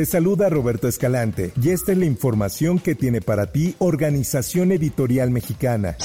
Te saluda Roberto Escalante y esta es la información que tiene para ti Organización Editorial Mexicana.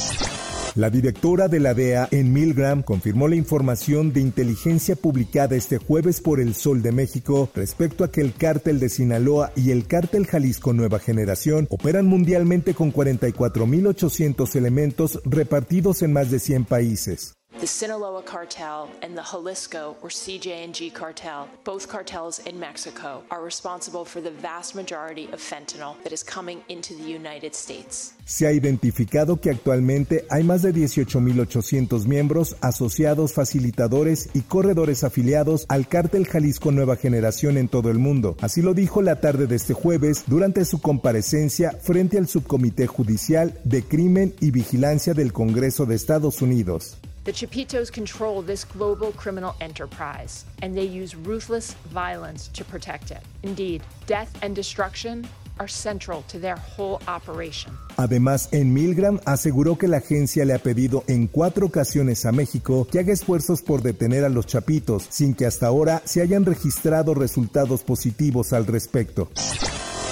La directora de la DEA en Milgram confirmó la información de inteligencia publicada este jueves por El Sol de México respecto a que el cártel de Sinaloa y el cártel Jalisco Nueva Generación operan mundialmente con 44.800 elementos repartidos en más de 100 países. The Sinaloa cartel and the Jalisco or CJ&G cartel, both cartels in Mexico, are responsible for the vast majority of fentanyl that is coming into the United States. Se ha identificado que actualmente hay más de 18.800 miembros asociados, facilitadores y corredores afiliados al cártel Jalisco Nueva Generación en todo el mundo. Así lo dijo la tarde de este jueves durante su comparecencia frente al Subcomité Judicial de Crimen y Vigilancia del Congreso de Estados Unidos. The Chapitos control this global criminal enterprise, and they use ruthless violence to protect it. Indeed, death and destruction are central to their whole operation. Además, en Milgram aseguró que la agencia le ha pedido en cuatro ocasiones a México que haga esfuerzos por detener a los chapitos, sin que hasta ahora se hayan registrado resultados positivos al respecto.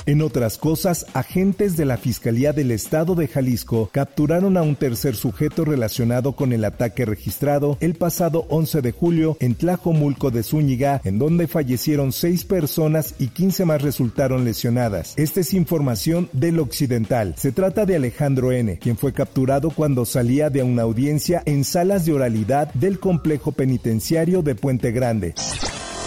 En otras cosas, agentes de la Fiscalía del Estado de Jalisco capturaron a un tercer sujeto relacionado con el ataque registrado el pasado 11 de julio en Tlajomulco de Zúñiga, en donde fallecieron seis personas y 15 más resultaron lesionadas. Esta es información del Occidental. Se trata de Alejandro N., quien fue capturado cuando salía de una audiencia en salas de oralidad del complejo penitenciario de Puente Grande.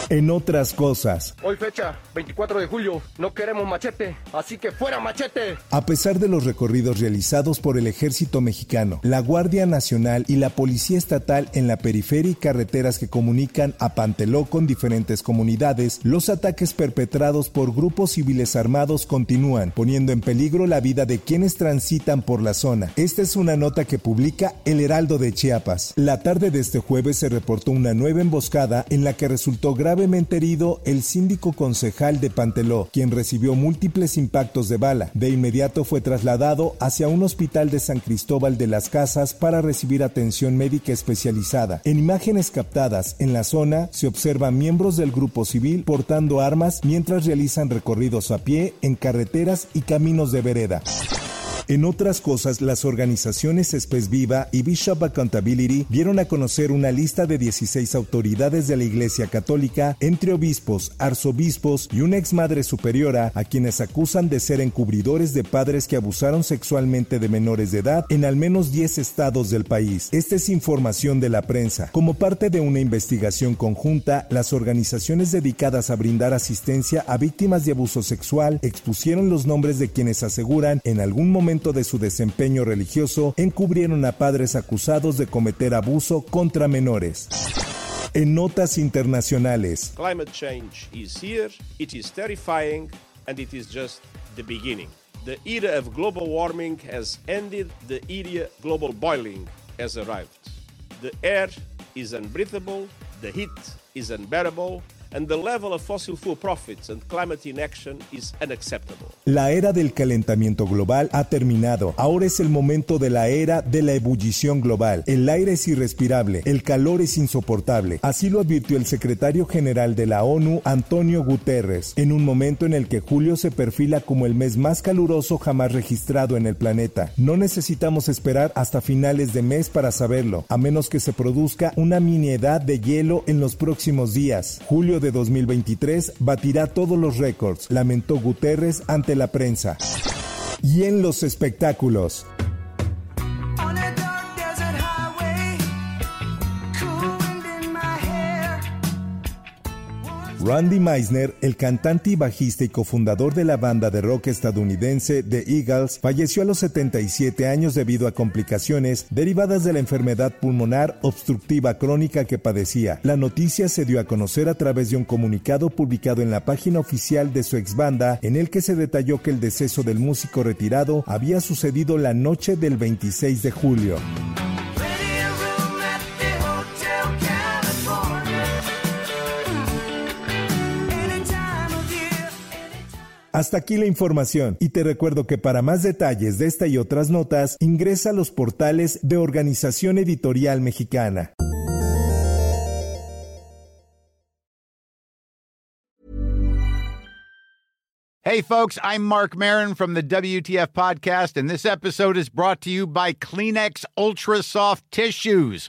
En otras cosas, Hoy fecha, 24 de julio, no queremos machete, así que fuera machete. A pesar de los recorridos realizados por el ejército mexicano, la Guardia Nacional y la Policía Estatal en la periferia y carreteras que comunican a Panteló con diferentes comunidades, los ataques perpetrados por grupos civiles armados continúan, poniendo en peligro la vida de quienes transitan por la zona. Esta es una nota que publica El Heraldo de Chiapas. La tarde de este jueves se reportó una nueva emboscada en la que resultó grave gravemente herido el síndico concejal de Panteló, quien recibió múltiples impactos de bala. De inmediato fue trasladado hacia un hospital de San Cristóbal de las Casas para recibir atención médica especializada. En imágenes captadas en la zona se observan miembros del grupo civil portando armas mientras realizan recorridos a pie en carreteras y caminos de vereda. En otras cosas, las organizaciones Espes Viva y Bishop Accountability dieron a conocer una lista de 16 autoridades de la Iglesia Católica, entre obispos, arzobispos y una ex madre superiora, a quienes acusan de ser encubridores de padres que abusaron sexualmente de menores de edad en al menos 10 estados del país. Esta es información de la prensa. Como parte de una investigación conjunta, las organizaciones dedicadas a brindar asistencia a víctimas de abuso sexual expusieron los nombres de quienes aseguran en algún momento de su desempeño religioso encubrieron a padres acusados de cometer abuso contra menores. En notas internacionales. Climate change is here, it is terrifying, and it is just the beginning. The era of global warming has ended, the era global boiling has arrived. The air is unbreathable, the heat is unbearable, La era del calentamiento global ha terminado. Ahora es el momento de la era de la ebullición global. El aire es irrespirable, el calor es insoportable. Así lo advirtió el secretario general de la ONU, Antonio Guterres, en un momento en el que julio se perfila como el mes más caluroso jamás registrado en el planeta. No necesitamos esperar hasta finales de mes para saberlo, a menos que se produzca una mini edad de hielo en los próximos días. De 2023 batirá todos los récords, lamentó Guterres ante la prensa. Y en los espectáculos. Randy Meisner, el cantante y bajista y cofundador de la banda de rock estadounidense The Eagles, falleció a los 77 años debido a complicaciones derivadas de la enfermedad pulmonar obstructiva crónica que padecía. La noticia se dio a conocer a través de un comunicado publicado en la página oficial de su ex banda, en el que se detalló que el deceso del músico retirado había sucedido la noche del 26 de julio. Hasta aquí la información y te recuerdo que para más detalles de esta y otras notas ingresa a los portales de Organización Editorial Mexicana. Hey folks, I'm Mark Marin from the WTF podcast and this episode is brought to you by Kleenex Ultra Soft Tissues